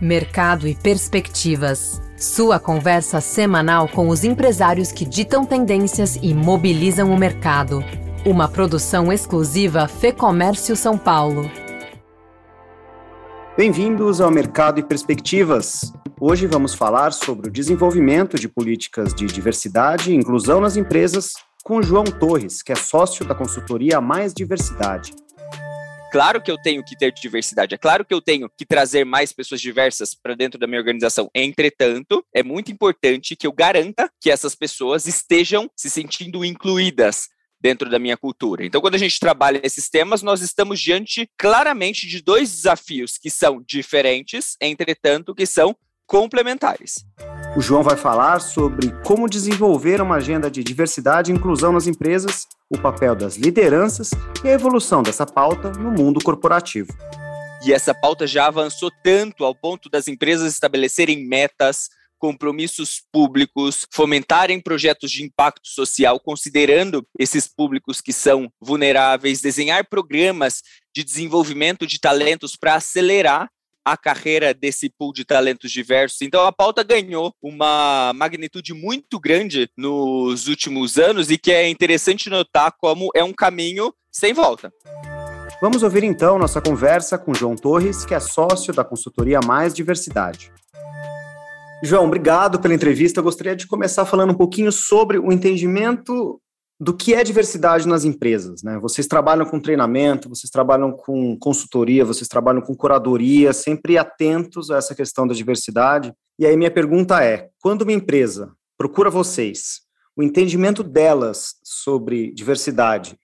Mercado e Perspectivas. Sua conversa semanal com os empresários que ditam tendências e mobilizam o mercado. Uma produção exclusiva Fê Comércio São Paulo. Bem-vindos ao Mercado e Perspectivas. Hoje vamos falar sobre o desenvolvimento de políticas de diversidade e inclusão nas empresas com João Torres, que é sócio da consultoria Mais Diversidade claro que eu tenho que ter diversidade, é claro que eu tenho que trazer mais pessoas diversas para dentro da minha organização. Entretanto, é muito importante que eu garanta que essas pessoas estejam se sentindo incluídas dentro da minha cultura. Então, quando a gente trabalha esses temas, nós estamos diante claramente de dois desafios que são diferentes, entretanto, que são complementares. O João vai falar sobre como desenvolver uma agenda de diversidade e inclusão nas empresas, o papel das lideranças e a evolução dessa pauta no mundo corporativo. E essa pauta já avançou tanto ao ponto das empresas estabelecerem metas, compromissos públicos, fomentarem projetos de impacto social, considerando esses públicos que são vulneráveis, desenhar programas de desenvolvimento de talentos para acelerar a carreira desse pool de talentos diversos. Então a pauta ganhou uma magnitude muito grande nos últimos anos e que é interessante notar como é um caminho sem volta. Vamos ouvir então nossa conversa com João Torres, que é sócio da consultoria Mais Diversidade. João, obrigado pela entrevista. Eu gostaria de começar falando um pouquinho sobre o entendimento do que é diversidade nas empresas. Né? Vocês trabalham com treinamento, vocês trabalham com consultoria, vocês trabalham com curadoria, sempre atentos a essa questão da diversidade. E aí minha pergunta é: quando uma empresa procura vocês, o entendimento delas sobre diversidade,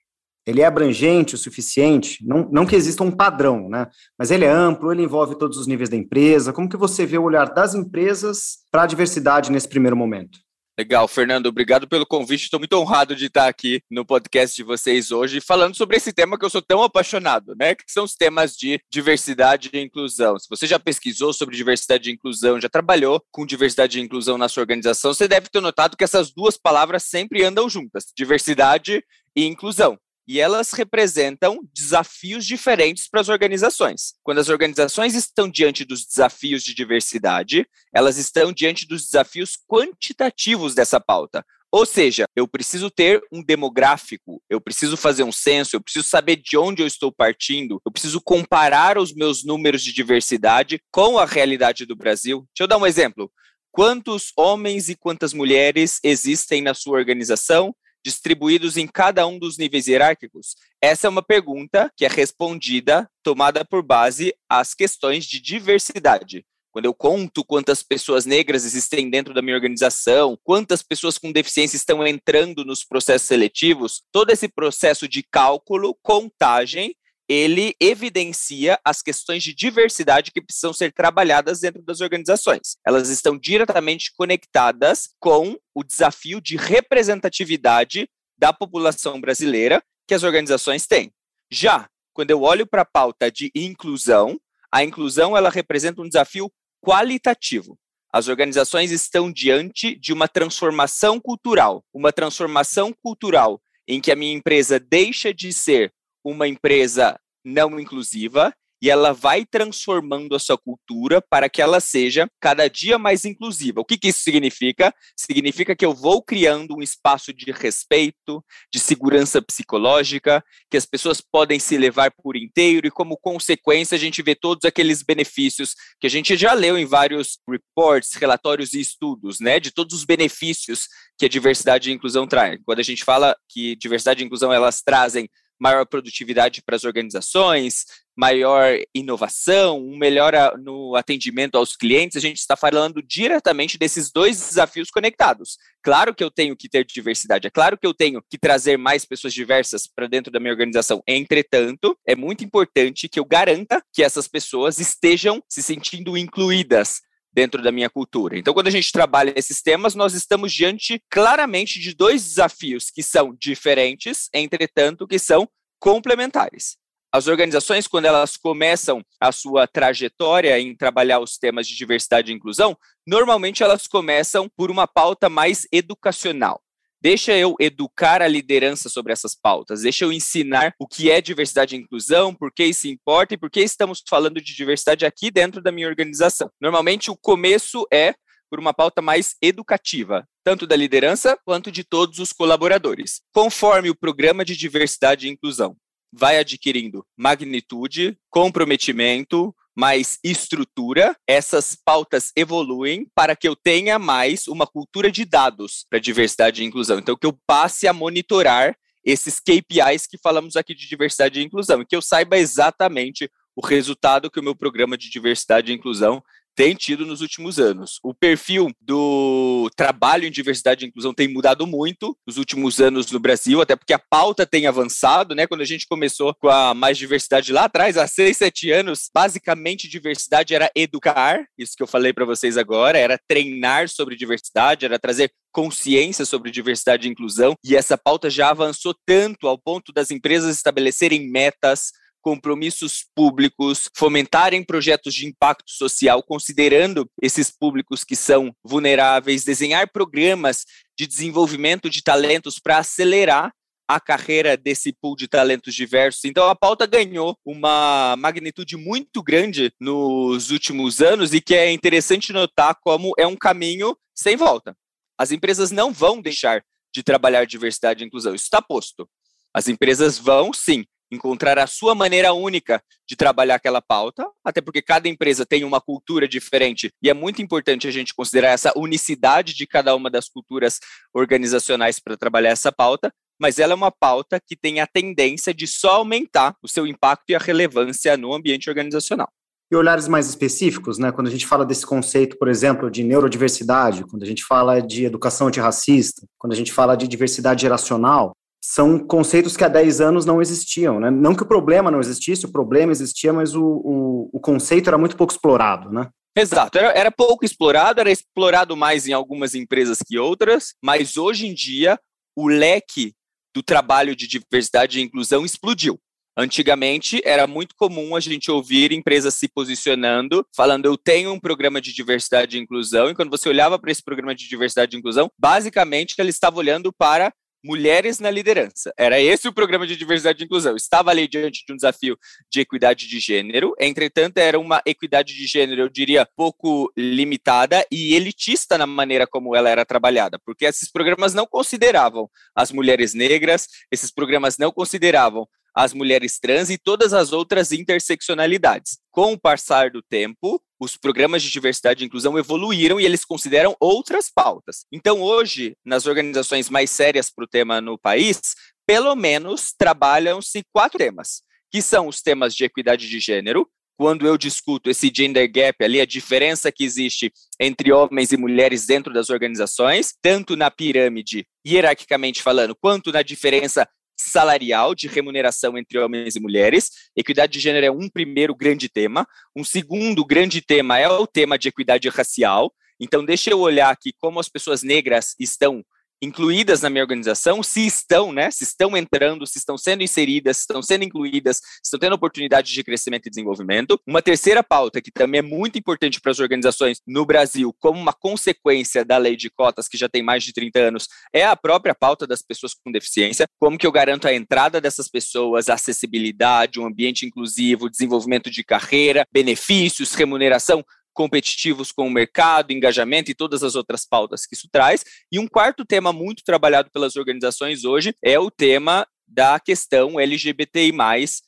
ele é abrangente o suficiente? Não, não que exista um padrão, né? Mas ele é amplo, ele envolve todos os níveis da empresa. Como que você vê o olhar das empresas para a diversidade nesse primeiro momento? Legal, Fernando, obrigado pelo convite. Estou muito honrado de estar aqui no podcast de vocês hoje, falando sobre esse tema que eu sou tão apaixonado, né? Que são os temas de diversidade e inclusão. Se você já pesquisou sobre diversidade e inclusão, já trabalhou com diversidade e inclusão na sua organização, você deve ter notado que essas duas palavras sempre andam juntas: diversidade e inclusão e elas representam desafios diferentes para as organizações. Quando as organizações estão diante dos desafios de diversidade, elas estão diante dos desafios quantitativos dessa pauta. Ou seja, eu preciso ter um demográfico, eu preciso fazer um censo, eu preciso saber de onde eu estou partindo, eu preciso comparar os meus números de diversidade com a realidade do Brasil. Deixa eu dar um exemplo. Quantos homens e quantas mulheres existem na sua organização? Distribuídos em cada um dos níveis hierárquicos? Essa é uma pergunta que é respondida tomada por base as questões de diversidade. Quando eu conto quantas pessoas negras existem dentro da minha organização, quantas pessoas com deficiência estão entrando nos processos seletivos, todo esse processo de cálculo, contagem ele evidencia as questões de diversidade que precisam ser trabalhadas dentro das organizações. Elas estão diretamente conectadas com o desafio de representatividade da população brasileira que as organizações têm. Já quando eu olho para a pauta de inclusão, a inclusão ela representa um desafio qualitativo. As organizações estão diante de uma transformação cultural, uma transformação cultural em que a minha empresa deixa de ser uma empresa não inclusiva e ela vai transformando a sua cultura para que ela seja cada dia mais inclusiva. O que, que, isso significa? Significa que eu vou criando um espaço de respeito, de segurança psicológica, que as pessoas podem se levar por inteiro e, como consequência, a gente vê todos aqueles benefícios que a gente já leu em vários reports, relatórios e estudos, né, de todos os benefícios que a diversidade e a inclusão trazem. Quando a gente fala que diversidade e inclusão elas trazem maior produtividade para as organizações, maior inovação, um melhor no atendimento aos clientes, a gente está falando diretamente desses dois desafios conectados. Claro que eu tenho que ter diversidade, é claro que eu tenho que trazer mais pessoas diversas para dentro da minha organização. Entretanto, é muito importante que eu garanta que essas pessoas estejam se sentindo incluídas dentro da minha cultura. Então, quando a gente trabalha esses temas, nós estamos diante claramente de dois desafios que são diferentes, entretanto, que são complementares. As organizações, quando elas começam a sua trajetória em trabalhar os temas de diversidade e inclusão, normalmente elas começam por uma pauta mais educacional. Deixa eu educar a liderança sobre essas pautas, deixa eu ensinar o que é diversidade e inclusão, por que isso importa e por que estamos falando de diversidade aqui dentro da minha organização. Normalmente, o começo é por uma pauta mais educativa, tanto da liderança quanto de todos os colaboradores. Conforme o programa de diversidade e inclusão vai adquirindo magnitude, comprometimento, mais estrutura, essas pautas evoluem para que eu tenha mais uma cultura de dados para diversidade e inclusão. Então, que eu passe a monitorar esses KPIs que falamos aqui de diversidade e inclusão, e que eu saiba exatamente o resultado que o meu programa de diversidade e inclusão tem tido nos últimos anos. O perfil do trabalho em diversidade e inclusão tem mudado muito nos últimos anos no Brasil, até porque a pauta tem avançado, né? Quando a gente começou com a mais diversidade lá atrás, há seis, sete anos, basicamente diversidade era educar, isso que eu falei para vocês agora, era treinar sobre diversidade, era trazer consciência sobre diversidade e inclusão, e essa pauta já avançou tanto ao ponto das empresas estabelecerem metas, compromissos públicos, fomentarem projetos de impacto social, considerando esses públicos que são vulneráveis, desenhar programas de desenvolvimento de talentos para acelerar a carreira desse pool de talentos diversos. Então, a pauta ganhou uma magnitude muito grande nos últimos anos e que é interessante notar como é um caminho sem volta. As empresas não vão deixar de trabalhar diversidade e inclusão, isso está posto. As empresas vão, sim, encontrar a sua maneira única de trabalhar aquela pauta, até porque cada empresa tem uma cultura diferente e é muito importante a gente considerar essa unicidade de cada uma das culturas organizacionais para trabalhar essa pauta, mas ela é uma pauta que tem a tendência de só aumentar o seu impacto e a relevância no ambiente organizacional. E olhares mais específicos, né? Quando a gente fala desse conceito, por exemplo, de neurodiversidade, quando a gente fala de educação antirracista, quando a gente fala de diversidade geracional, são conceitos que há 10 anos não existiam, né? Não que o problema não existisse, o problema existia, mas o, o, o conceito era muito pouco explorado, né? Exato, era, era pouco explorado, era explorado mais em algumas empresas que outras, mas hoje em dia o leque do trabalho de diversidade e inclusão explodiu. Antigamente era muito comum a gente ouvir empresas se posicionando, falando eu tenho um programa de diversidade e inclusão, e quando você olhava para esse programa de diversidade e inclusão, basicamente ele estava olhando para Mulheres na Liderança. Era esse o programa de diversidade e inclusão. Estava ali diante de um desafio de equidade de gênero, entretanto, era uma equidade de gênero, eu diria, pouco limitada e elitista na maneira como ela era trabalhada, porque esses programas não consideravam as mulheres negras, esses programas não consideravam as mulheres trans e todas as outras interseccionalidades. Com o passar do tempo, os programas de diversidade e inclusão evoluíram e eles consideram outras pautas. Então, hoje, nas organizações mais sérias para o tema no país, pelo menos trabalham-se quatro temas, que são os temas de equidade de gênero, quando eu discuto esse gender gap ali, a diferença que existe entre homens e mulheres dentro das organizações, tanto na pirâmide, hierarquicamente falando, quanto na diferença salarial de remuneração entre homens e mulheres. Equidade de gênero é um primeiro grande tema. Um segundo grande tema é o tema de equidade racial. Então, deixa eu olhar aqui como as pessoas negras estão incluídas na minha organização, se estão, né, se estão entrando, se estão sendo inseridas, se estão sendo incluídas, se estão tendo oportunidade de crescimento e desenvolvimento. Uma terceira pauta que também é muito importante para as organizações no Brasil, como uma consequência da lei de cotas que já tem mais de 30 anos, é a própria pauta das pessoas com deficiência, como que eu garanto a entrada dessas pessoas, acessibilidade, um ambiente inclusivo, desenvolvimento de carreira, benefícios, remuneração, competitivos com o mercado, engajamento e todas as outras pautas que isso traz. E um quarto tema muito trabalhado pelas organizações hoje é o tema da questão LGBTI+,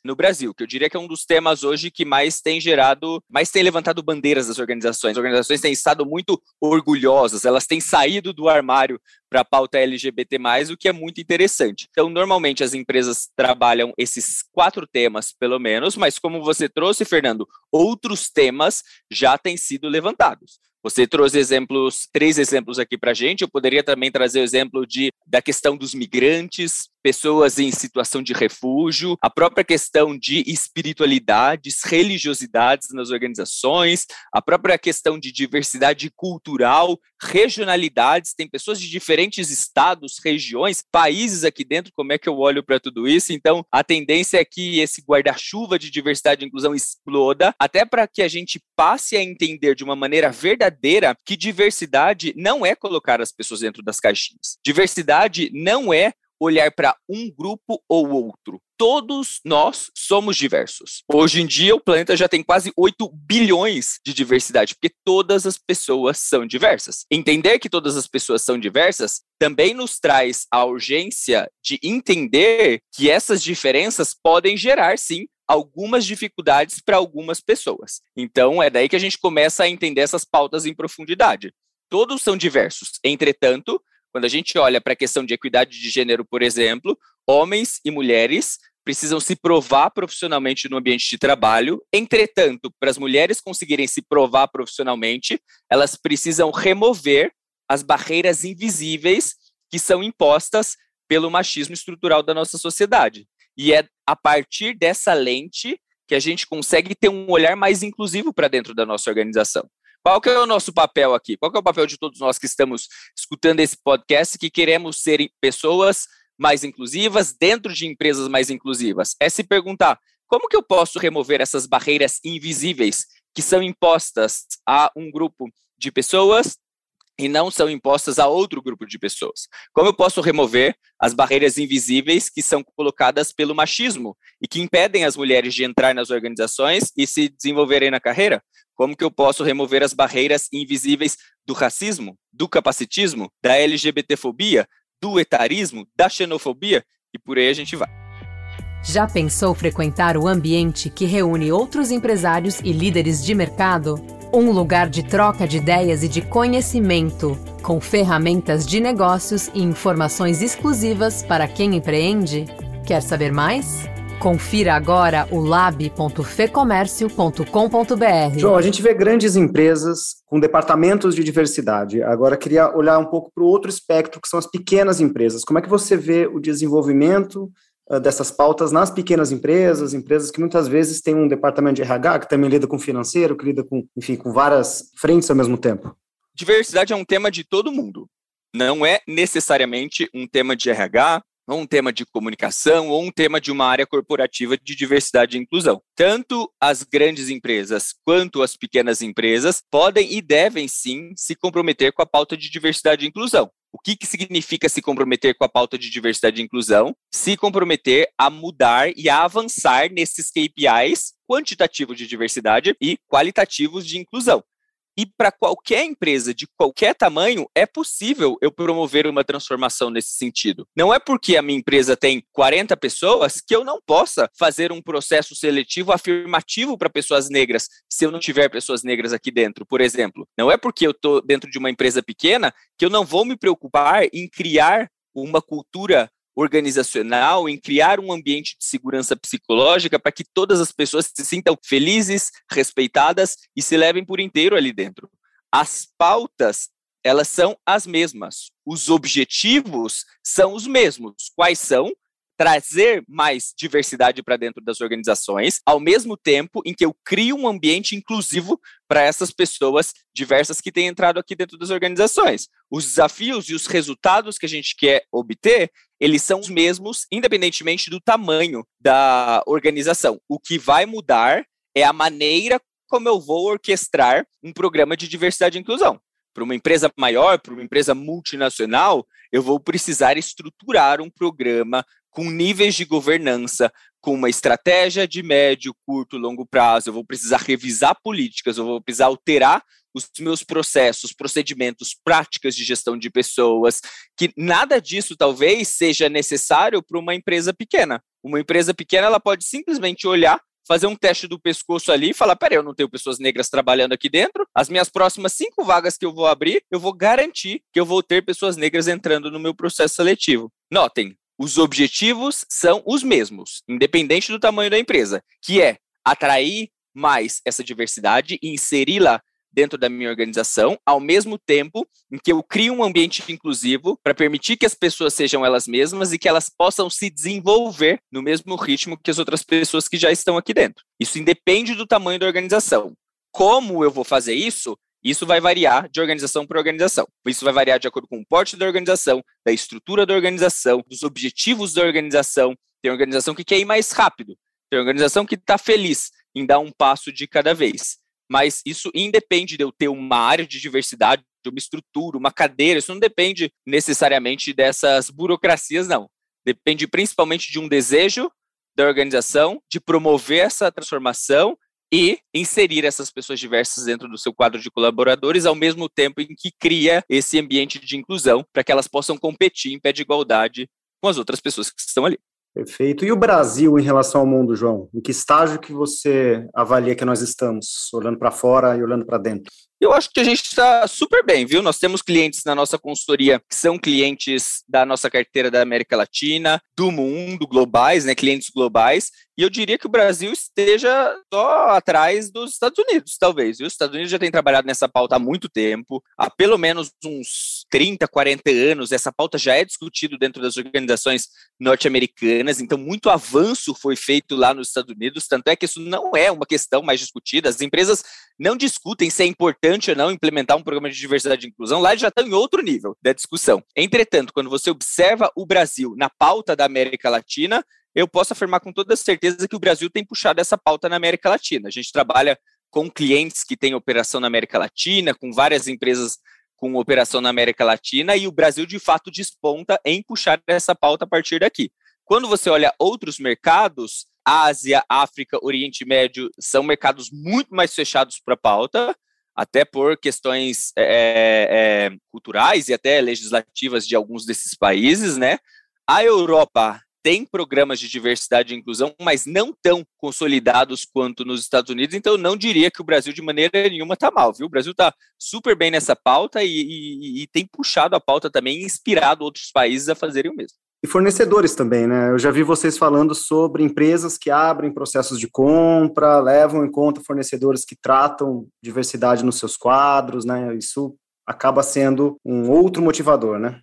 no Brasil, que eu diria que é um dos temas hoje que mais tem gerado, mais tem levantado bandeiras das organizações. As organizações têm estado muito orgulhosas, elas têm saído do armário para a pauta LGBT+, o que é muito interessante. Então, normalmente as empresas trabalham esses quatro temas, pelo menos, mas como você trouxe, Fernando, outros temas já têm sido levantados. Você trouxe exemplos, três exemplos aqui para a gente. Eu poderia também trazer o exemplo de, da questão dos migrantes, pessoas em situação de refúgio, a própria questão de espiritualidades, religiosidades nas organizações, a própria questão de diversidade cultural, regionalidades, tem pessoas de diferentes estados, regiões, países aqui dentro, como é que eu olho para tudo isso? Então, a tendência é que esse guarda-chuva de diversidade e inclusão exploda, até para que a gente passe a entender de uma maneira verdadeira que diversidade não é colocar as pessoas dentro das caixinhas. Diversidade não é olhar para um grupo ou outro. Todos nós somos diversos. Hoje em dia, o planeta já tem quase 8 bilhões de diversidade, porque todas as pessoas são diversas. Entender que todas as pessoas são diversas também nos traz a urgência de entender que essas diferenças podem gerar, sim, algumas dificuldades para algumas pessoas. Então, é daí que a gente começa a entender essas pautas em profundidade. Todos são diversos. Entretanto, quando a gente olha para a questão de equidade de gênero, por exemplo, homens e mulheres precisam se provar profissionalmente no ambiente de trabalho. Entretanto, para as mulheres conseguirem se provar profissionalmente, elas precisam remover as barreiras invisíveis que são impostas pelo machismo estrutural da nossa sociedade. E é a partir dessa lente que a gente consegue ter um olhar mais inclusivo para dentro da nossa organização. Qual que é o nosso papel aqui? Qual que é o papel de todos nós que estamos escutando esse podcast que queremos ser pessoas mais inclusivas dentro de empresas mais inclusivas? É se perguntar como que eu posso remover essas barreiras invisíveis que são impostas a um grupo de pessoas e não são impostas a outro grupo de pessoas. Como eu posso remover as barreiras invisíveis que são colocadas pelo machismo e que impedem as mulheres de entrar nas organizações e se desenvolverem na carreira? Como que eu posso remover as barreiras invisíveis do racismo, do capacitismo, da LGBTfobia, do etarismo, da xenofobia e por aí a gente vai. Já pensou frequentar o ambiente que reúne outros empresários e líderes de mercado? Um lugar de troca de ideias e de conhecimento, com ferramentas de negócios e informações exclusivas para quem empreende? Quer saber mais? Confira agora o lab.fecomércio.com.br. João, a gente vê grandes empresas com departamentos de diversidade. Agora, queria olhar um pouco para o outro espectro, que são as pequenas empresas. Como é que você vê o desenvolvimento uh, dessas pautas nas pequenas empresas, empresas que muitas vezes têm um departamento de RH que também lida com financeiro, que lida com, enfim, com várias frentes ao mesmo tempo? Diversidade é um tema de todo mundo. Não é necessariamente um tema de RH, ou um tema de comunicação, ou um tema de uma área corporativa de diversidade e inclusão. Tanto as grandes empresas quanto as pequenas empresas podem e devem sim se comprometer com a pauta de diversidade e inclusão. O que, que significa se comprometer com a pauta de diversidade e inclusão? Se comprometer a mudar e a avançar nesses KPIs quantitativos de diversidade e qualitativos de inclusão. E para qualquer empresa de qualquer tamanho, é possível eu promover uma transformação nesse sentido. Não é porque a minha empresa tem 40 pessoas que eu não possa fazer um processo seletivo afirmativo para pessoas negras, se eu não tiver pessoas negras aqui dentro, por exemplo. Não é porque eu estou dentro de uma empresa pequena que eu não vou me preocupar em criar uma cultura organizacional, em criar um ambiente de segurança psicológica para que todas as pessoas se sintam felizes, respeitadas e se levem por inteiro ali dentro. As pautas, elas são as mesmas. Os objetivos são os mesmos. Quais são? Trazer mais diversidade para dentro das organizações, ao mesmo tempo em que eu crio um ambiente inclusivo para essas pessoas diversas que têm entrado aqui dentro das organizações. Os desafios e os resultados que a gente quer obter, eles são os mesmos, independentemente do tamanho da organização. O que vai mudar é a maneira como eu vou orquestrar um programa de diversidade e inclusão. Para uma empresa maior, para uma empresa multinacional, eu vou precisar estruturar um programa com níveis de governança, com uma estratégia de médio, curto, longo prazo, eu vou precisar revisar políticas, eu vou precisar alterar os meus processos, procedimentos, práticas de gestão de pessoas, que nada disso talvez seja necessário para uma empresa pequena. Uma empresa pequena ela pode simplesmente olhar, fazer um teste do pescoço ali e falar: peraí, eu não tenho pessoas negras trabalhando aqui dentro. As minhas próximas cinco vagas que eu vou abrir, eu vou garantir que eu vou ter pessoas negras entrando no meu processo seletivo. Notem, os objetivos são os mesmos, independente do tamanho da empresa, que é atrair mais essa diversidade e inseri-la dentro da minha organização, ao mesmo tempo em que eu crio um ambiente inclusivo para permitir que as pessoas sejam elas mesmas e que elas possam se desenvolver no mesmo ritmo que as outras pessoas que já estão aqui dentro. Isso independe do tamanho da organização. Como eu vou fazer isso? Isso vai variar de organização para organização. Isso vai variar de acordo com o porte da organização, da estrutura da organização, dos objetivos da organização. Tem organização que quer ir mais rápido, tem organização que está feliz em dar um passo de cada vez mas isso independe de eu ter uma área de diversidade, de uma estrutura, uma cadeira, isso não depende necessariamente dessas burocracias, não. Depende principalmente de um desejo da organização de promover essa transformação e inserir essas pessoas diversas dentro do seu quadro de colaboradores, ao mesmo tempo em que cria esse ambiente de inclusão para que elas possam competir em pé de igualdade com as outras pessoas que estão ali. Perfeito. E o Brasil em relação ao mundo, João? Em que estágio que você avalia que nós estamos, olhando para fora e olhando para dentro? Eu acho que a gente está super bem, viu? Nós temos clientes na nossa consultoria que são clientes da nossa carteira da América Latina, do mundo, globais, né? Clientes globais. E eu diria que o Brasil esteja só atrás dos Estados Unidos, talvez. Os Estados Unidos já tem trabalhado nessa pauta há muito tempo, há pelo menos uns 30, 40 anos. Essa pauta já é discutida dentro das organizações norte-americanas, então muito avanço foi feito lá nos Estados Unidos. Tanto é que isso não é uma questão mais discutida. As empresas não discutem se é importante ou não implementar um programa de diversidade e inclusão. Lá eles já estão em outro nível da discussão. Entretanto, quando você observa o Brasil na pauta da América Latina, eu posso afirmar com toda certeza que o Brasil tem puxado essa pauta na América Latina. A gente trabalha com clientes que têm operação na América Latina, com várias empresas com operação na América Latina, e o Brasil de fato desponta em puxar essa pauta a partir daqui. Quando você olha outros mercados, Ásia, África, Oriente Médio, são mercados muito mais fechados para pauta, até por questões é, é, culturais e até legislativas de alguns desses países, né? A Europa tem programas de diversidade e inclusão, mas não tão consolidados quanto nos Estados Unidos, então não diria que o Brasil de maneira nenhuma está mal, viu? O Brasil está super bem nessa pauta e, e, e, tem puxado a pauta também, inspirado outros países a fazerem o mesmo. E fornecedores também, né? Eu já vi vocês falando sobre empresas que abrem processos de compra, levam em conta fornecedores que tratam diversidade nos seus quadros, né? Isso acaba sendo um outro motivador, né?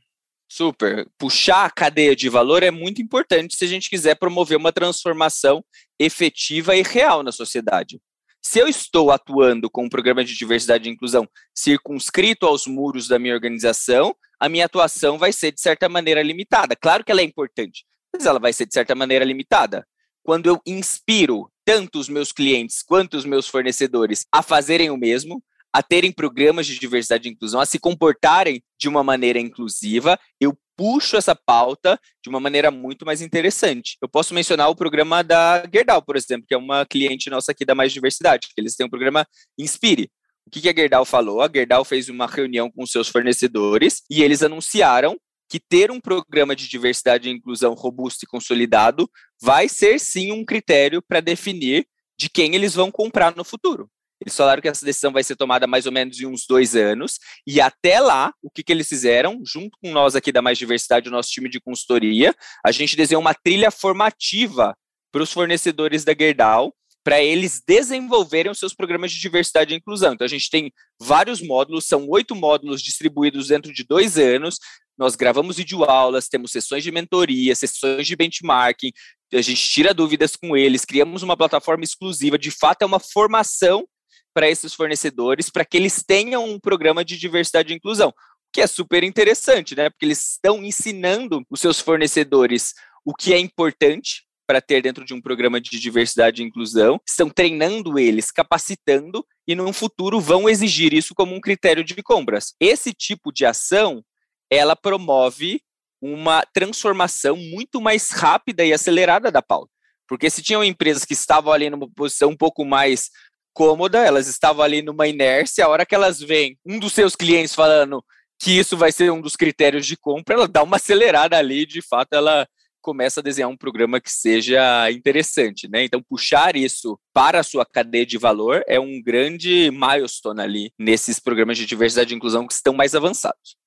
Super. Puxar a cadeia de valor é muito importante se a gente quiser promover uma transformação efetiva e real na sociedade. Se eu estou atuando com um programa de diversidade e inclusão circunscrito aos muros da minha organização, a minha atuação vai ser, de certa maneira, limitada. Claro que ela é importante, mas ela vai ser, de certa maneira, limitada. Quando eu inspiro tanto os meus clientes quanto os meus fornecedores a fazerem o mesmo, a terem programas de diversidade e inclusão, a se comportarem de uma maneira inclusiva, eu puxo essa pauta de uma maneira muito mais interessante. Eu posso mencionar o programa da Gerdau, por exemplo, que é uma cliente nossa aqui da Mais Diversidade, que eles têm um programa Inspire. O que, a Gerdau falou? A Gerdau fez uma reunião com seus fornecedores e eles anunciaram que ter um programa de diversidade e inclusão robusto e consolidado vai ser sim um critério para definir de quem eles vão comprar no futuro. Eles falaram que essa decisão vai ser tomada mais ou menos em uns dois anos, e até lá, o que, que eles fizeram, junto com nós aqui da Mais Diversidade, o nosso time de consultoria, a gente desenhou uma trilha formativa para os fornecedores da Gerdau, para eles desenvolverem os seus programas de diversidade e inclusão. Então, a gente tem vários módulos, são oito módulos distribuídos dentro de dois anos. Nós gravamos videoaulas, temos sessões de mentoria, sessões de benchmarking, a gente tira dúvidas com eles, criamos uma plataforma exclusiva. De fato, é uma formação para esses fornecedores, para que eles tenham um programa de diversidade e inclusão, que é super interessante, né? Porque eles estão ensinando os seus fornecedores o que é importante para ter dentro de um programa de diversidade e inclusão, estão treinando eles, capacitando e no futuro vão exigir isso como um critério de compras. Esse tipo de ação, ela promove uma transformação muito mais rápida e acelerada da pauta. Porque se tinham empresas que estavam ali numa posição um pouco mais cômoda, elas estavam ali numa inércia, a hora que elas veem um dos seus clientes falando que isso vai ser um dos critérios de compra, ela dá uma acelerada ali, de fato ela começa a desenhar um programa que seja interessante, né? Então puxar isso para a sua cadeia de valor é um grande milestone ali nesses programas de diversidade e inclusão que estão mais avançados.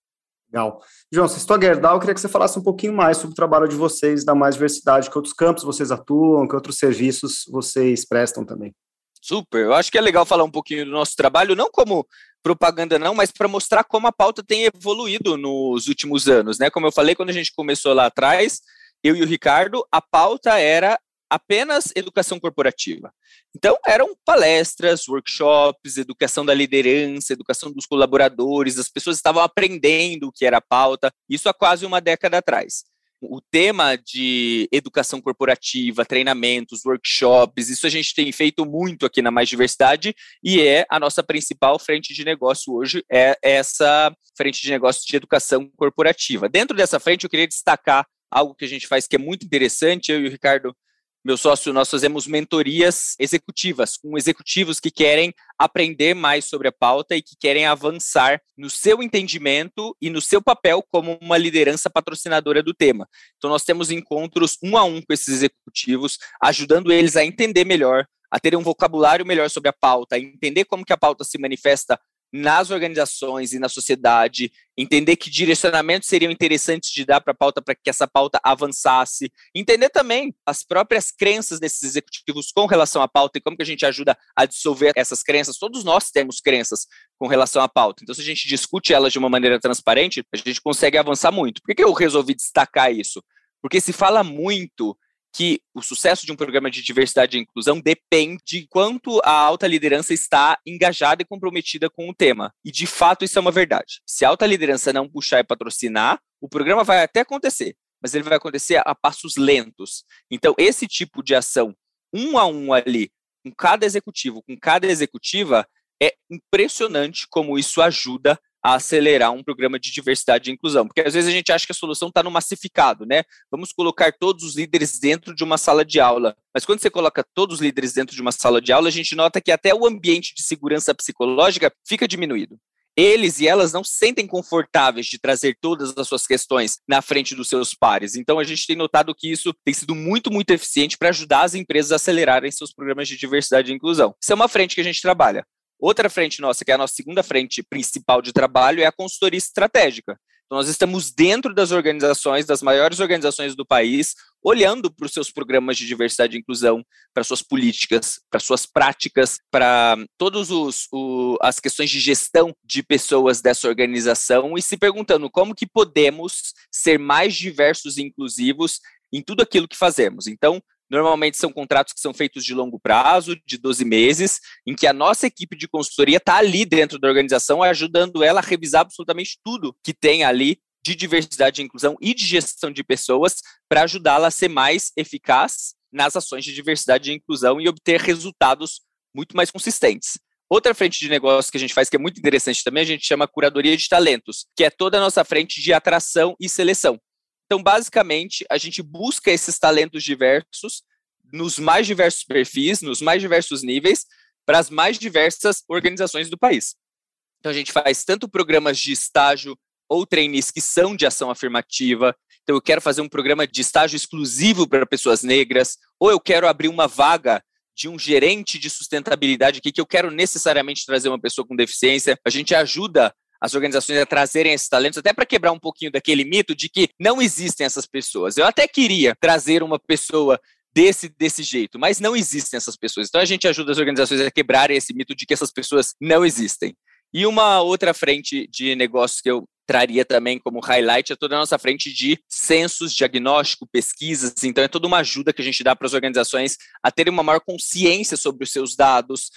Legal. João, você estou a Gerdau, eu queria que você falasse um pouquinho mais sobre o trabalho de vocês, da mais diversidade, que outros campos vocês atuam, que outros serviços vocês prestam também. Super. Eu acho que é legal falar um pouquinho do nosso trabalho, não como propaganda não, mas para mostrar como a pauta tem evoluído nos últimos anos, né? Como eu falei quando a gente começou lá atrás, eu e o Ricardo, a pauta era apenas educação corporativa. Então, eram palestras, workshops, educação da liderança, educação dos colaboradores, as pessoas estavam aprendendo o que era a pauta, isso há quase uma década atrás o tema de educação corporativa, treinamentos, workshops, isso a gente tem feito muito aqui na Mais Diversidade e é a nossa principal frente de negócio hoje, é essa frente de negócio de educação corporativa. Dentro dessa frente, eu queria destacar algo que a gente faz que é muito interessante, eu e o Ricardo meu sócio, nós fazemos mentorias executivas com executivos que querem aprender mais sobre a pauta e que querem avançar no seu entendimento e no seu papel como uma liderança patrocinadora do tema. Então, nós temos encontros um a um com esses executivos, ajudando eles a entender melhor, a terem um vocabulário melhor sobre a pauta, a entender como que a pauta se manifesta nas organizações e na sociedade, entender que direcionamentos seriam interessantes de dar para a pauta para que essa pauta avançasse, entender também as próprias crenças desses executivos com relação à pauta e como que a gente ajuda a dissolver essas crenças. Todos nós temos crenças com relação à pauta. Então, se a gente discute elas de uma maneira transparente, a gente consegue avançar muito. Por que eu resolvi destacar isso? Porque se fala muito que o sucesso de um programa de diversidade e inclusão depende de quanto a alta liderança está engajada e comprometida com o tema. E de fato isso é uma verdade. Se a alta liderança não puxar e patrocinar, o programa vai até acontecer, mas ele vai acontecer a passos lentos. Então, esse tipo de ação, um a um ali, com cada executivo, com cada executiva, é impressionante como isso ajuda a acelerar um programa de diversidade e inclusão. Porque às vezes a gente acha que a solução está no massificado, né? Vamos colocar todos os líderes dentro de uma sala de aula. Mas quando você coloca todos os líderes dentro de uma sala de aula, a gente nota que até o ambiente de segurança psicológica fica diminuído. Eles e elas não se sentem confortáveis de trazer todas as suas questões na frente dos seus pares. Então, a gente tem notado que isso tem sido muito, muito eficiente para ajudar as empresas a acelerarem seus programas de diversidade e inclusão. Isso é uma frente que a gente trabalha. Outra frente nossa, que é a nossa segunda frente principal de trabalho, é a consultoria estratégica. Então, nós estamos dentro das organizações, das maiores organizações do país, olhando para os seus programas de diversidade e inclusão, para suas políticas, para suas práticas, para todas as questões de gestão de pessoas dessa organização e se perguntando como que podemos ser mais diversos e inclusivos em tudo aquilo que fazemos. Então, Normalmente são contratos que são feitos de longo prazo, de 12 meses, em que a nossa equipe de consultoria está ali dentro da organização, ajudando ela a revisar absolutamente tudo que tem ali de diversidade e inclusão e de gestão de pessoas para ajudá-la a ser mais eficaz nas ações de diversidade e inclusão e obter resultados muito mais consistentes. Outra frente de negócio que a gente faz que é muito interessante também, a gente chama curadoria de talentos, que é toda a nossa frente de atração e seleção. Então, basicamente, a gente busca esses talentos diversos nos mais diversos perfis, nos mais diversos níveis, para as mais diversas organizações do país. Então, a gente faz tanto programas de estágio ou trainees que são de ação afirmativa. Então, eu quero fazer um programa de estágio exclusivo para pessoas negras, ou eu quero abrir uma vaga de um gerente de sustentabilidade aqui, que eu quero necessariamente trazer uma pessoa com deficiência. A gente ajuda as organizações a trazerem esses talentos, até para quebrar um pouquinho daquele mito de que não existem essas pessoas. Eu até queria trazer uma pessoa desse, desse jeito, mas não existem essas pessoas. Então a gente ajuda as organizações a quebrarem esse mito de que essas pessoas não existem. E uma outra frente de negócios que eu traria também como highlight é toda a nossa frente de censos, diagnóstico, pesquisas. Então, é toda uma ajuda que a gente dá para as organizações a terem uma maior consciência sobre os seus dados,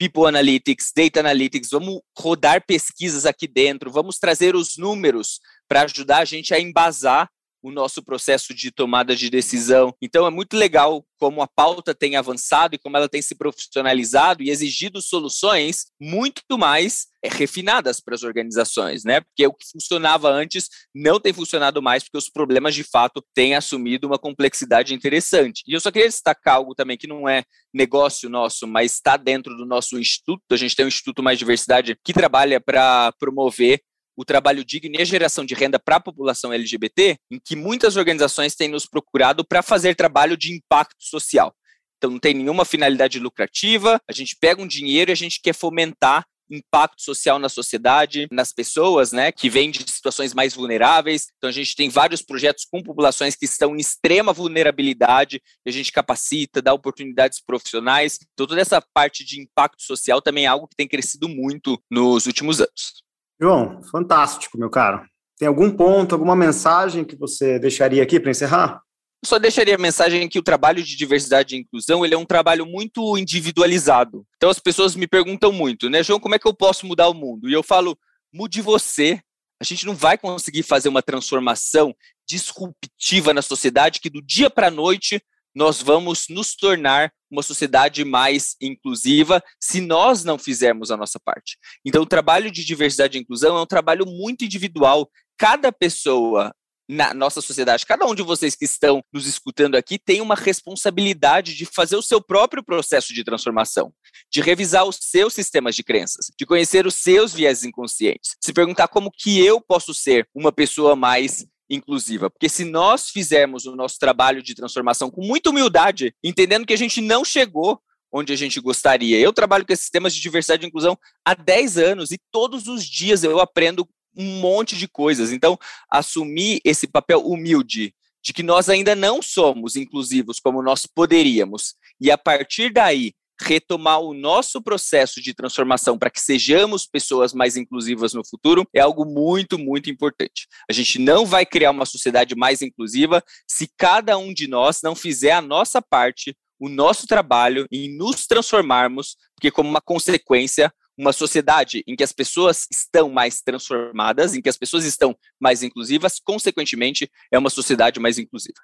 People Analytics, Data Analytics, vamos rodar pesquisas aqui dentro, vamos trazer os números para ajudar a gente a embasar o nosso processo de tomada de decisão. Então é muito legal como a pauta tem avançado e como ela tem se profissionalizado e exigido soluções muito mais é, refinadas para as organizações, né? Porque o que funcionava antes não tem funcionado mais porque os problemas de fato têm assumido uma complexidade interessante. E eu só queria destacar algo também que não é negócio nosso, mas está dentro do nosso instituto. A gente tem um Instituto Mais Diversidade que trabalha para promover o trabalho digno e a geração de renda para a população LGBT, em que muitas organizações têm nos procurado para fazer trabalho de impacto social. Então, não tem nenhuma finalidade lucrativa, a gente pega um dinheiro e a gente quer fomentar impacto social na sociedade, nas pessoas, né, que vêm de situações mais vulneráveis. Então a gente tem vários projetos com populações que estão em extrema vulnerabilidade, a gente capacita, dá oportunidades profissionais. Então toda essa parte de impacto social também é algo que tem crescido muito nos últimos anos. João, fantástico, meu caro. Tem algum ponto, alguma mensagem que você deixaria aqui para encerrar? só deixaria a mensagem que o trabalho de diversidade e inclusão ele é um trabalho muito individualizado. Então as pessoas me perguntam muito, né, João, como é que eu posso mudar o mundo? E eu falo, mude você. A gente não vai conseguir fazer uma transformação disruptiva na sociedade que do dia para a noite nós vamos nos tornar uma sociedade mais inclusiva se nós não fizermos a nossa parte. Então, o trabalho de diversidade e inclusão é um trabalho muito individual. Cada pessoa na nossa sociedade, cada um de vocês que estão nos escutando aqui tem uma responsabilidade de fazer o seu próprio processo de transformação, de revisar os seus sistemas de crenças, de conhecer os seus viés inconscientes, se perguntar como que eu posso ser uma pessoa mais inclusiva. Porque se nós fizermos o nosso trabalho de transformação com muita humildade, entendendo que a gente não chegou onde a gente gostaria. Eu trabalho com esses sistemas de diversidade e inclusão há 10 anos e todos os dias eu aprendo um monte de coisas. Então, assumir esse papel humilde de que nós ainda não somos inclusivos como nós poderíamos, e a partir daí retomar o nosso processo de transformação para que sejamos pessoas mais inclusivas no futuro é algo muito, muito importante. A gente não vai criar uma sociedade mais inclusiva se cada um de nós não fizer a nossa parte, o nosso trabalho em nos transformarmos, porque como uma consequência uma sociedade em que as pessoas estão mais transformadas, em que as pessoas estão mais inclusivas, consequentemente, é uma sociedade mais inclusiva.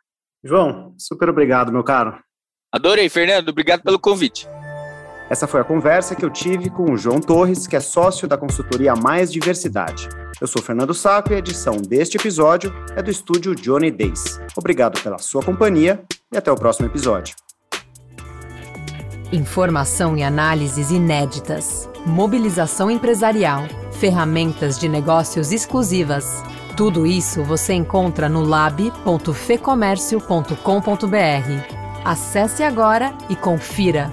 João, super obrigado, meu caro. Adorei, Fernando. Obrigado pelo convite. Essa foi a conversa que eu tive com o João Torres, que é sócio da consultoria Mais Diversidade. Eu sou Fernando Saco e a edição deste episódio é do estúdio Johnny Days. Obrigado pela sua companhia e até o próximo episódio. Informação e análises inéditas mobilização empresarial, ferramentas de negócios exclusivas. Tudo isso você encontra no lab.fecomércio.com.br. Acesse agora e confira.